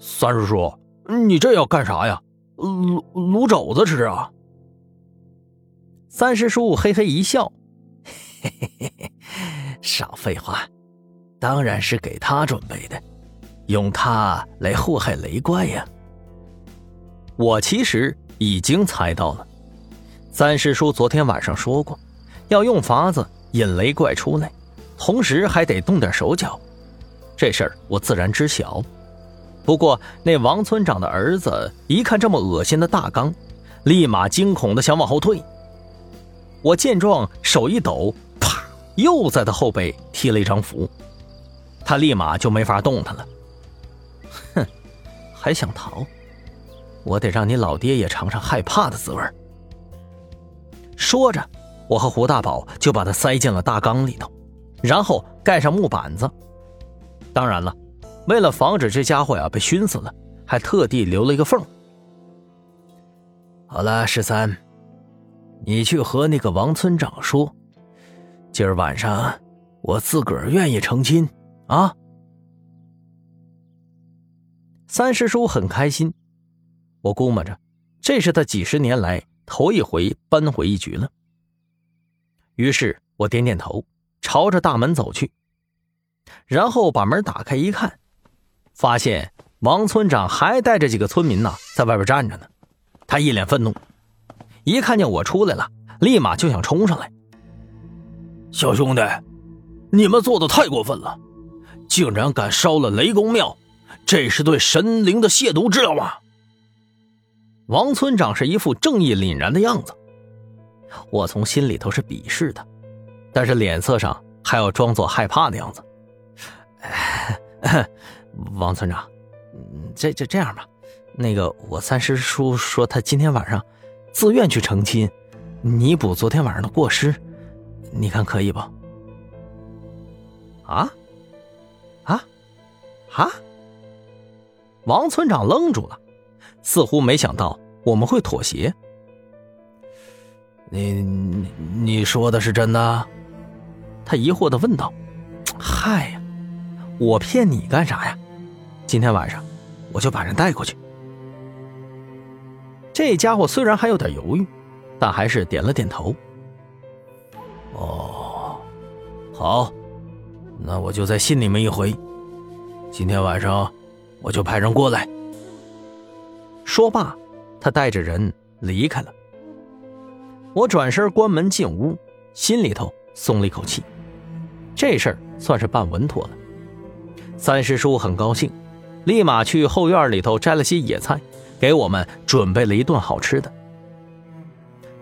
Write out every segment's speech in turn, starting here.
三师叔，你这要干啥呀？卤卤肘子吃啊？三师叔嘿嘿一笑，嘿嘿嘿嘿，少废话，当然是给他准备的，用他来祸害雷怪呀。我其实已经猜到了，三师叔昨天晚上说过，要用法子引雷怪出来，同时还得动点手脚。这事儿我自然知晓。不过，那王村长的儿子一看这么恶心的大缸，立马惊恐的想往后退。我见状，手一抖，啪，又在他后背踢了一张符，他立马就没法动弹了。哼，还想逃？我得让你老爹也尝尝害怕的滋味。说着，我和胡大宝就把他塞进了大缸里头，然后盖上木板子。当然了。为了防止这家伙呀被熏死了，还特地留了一个缝。好了，十三，你去和那个王村长说，今儿晚上我自个儿愿意成亲啊。三师叔很开心，我估摸着这是他几十年来头一回扳回一局了。于是我点点头，朝着大门走去，然后把门打开一看。发现王村长还带着几个村民呢，在外边站着呢。他一脸愤怒，一看见我出来了，立马就想冲上来。小兄弟，你们做的太过分了，竟然敢烧了雷公庙，这是对神灵的亵渎，知道吗？王村长是一副正义凛然的样子，我从心里头是鄙视他，但是脸色上还要装作害怕的样子。王村长，这这这样吧，那个我三师叔说他今天晚上自愿去成亲，弥补昨天晚上的过失，你看可以不？啊？啊？啊？王村长愣住了，似乎没想到我们会妥协。你你说的是真的？他疑惑的问道。嗨呀，我骗你干啥呀？今天晚上，我就把人带过去。这家伙虽然还有点犹豫，但还是点了点头。哦，好，那我就再信你们一回。今天晚上，我就派人过来。说罢，他带着人离开了。我转身关门进屋，心里头松了一口气，这事儿算是办稳妥了。三师叔很高兴。立马去后院里头摘了些野菜，给我们准备了一顿好吃的。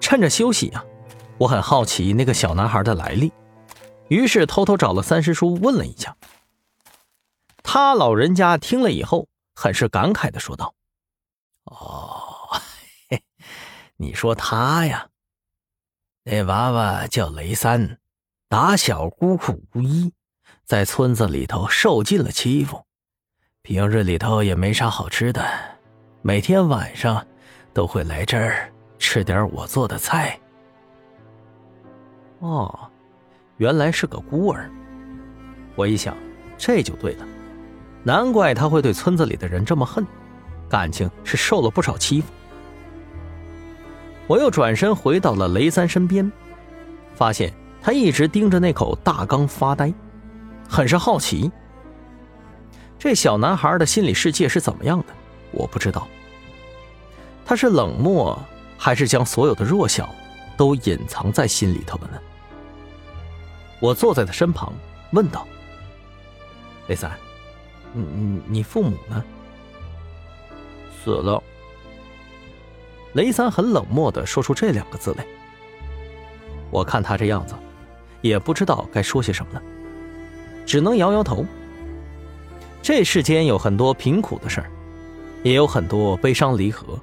趁着休息啊，我很好奇那个小男孩的来历，于是偷偷找了三师叔问了一下。他老人家听了以后，很是感慨的说道：“哦，你说他呀，那娃娃叫雷三，打小孤苦无依，在村子里头受尽了欺负。”平日里头也没啥好吃的，每天晚上都会来这儿吃点我做的菜。哦，原来是个孤儿。我一想，这就对了，难怪他会对村子里的人这么恨，感情是受了不少欺负。我又转身回到了雷三身边，发现他一直盯着那口大缸发呆，很是好奇。这小男孩的心理世界是怎么样的？我不知道。他是冷漠，还是将所有的弱小都隐藏在心里头了呢？我坐在他身旁，问道：“雷三，你你你父母呢？”死了。雷三很冷漠的说出这两个字来。我看他这样子，也不知道该说些什么了，只能摇摇头。这世间有很多贫苦的事儿，也有很多悲伤离合。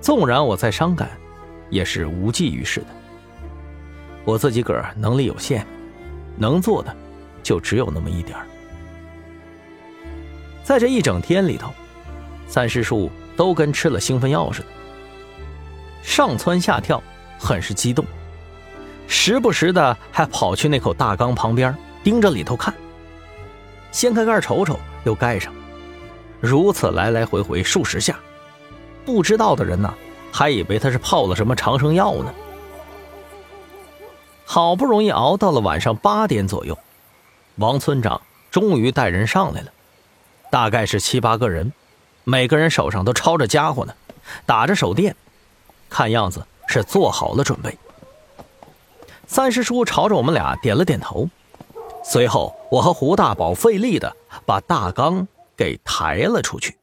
纵然我再伤感，也是无济于事的。我自己个儿能力有限，能做的就只有那么一点儿。在这一整天里头，三师叔都跟吃了兴奋药似的，上蹿下跳，很是激动，时不时的还跑去那口大缸旁边盯着里头看。掀开盖瞅瞅，又盖上。如此来来回回数十下，不知道的人呢，还以为他是泡了什么长生药呢。好不容易熬到了晚上八点左右，王村长终于带人上来了，大概是七八个人，每个人手上都抄着家伙呢，打着手电，看样子是做好了准备。三师叔朝着我们俩点了点头，随后我和胡大宝费力的把大缸给抬了出去。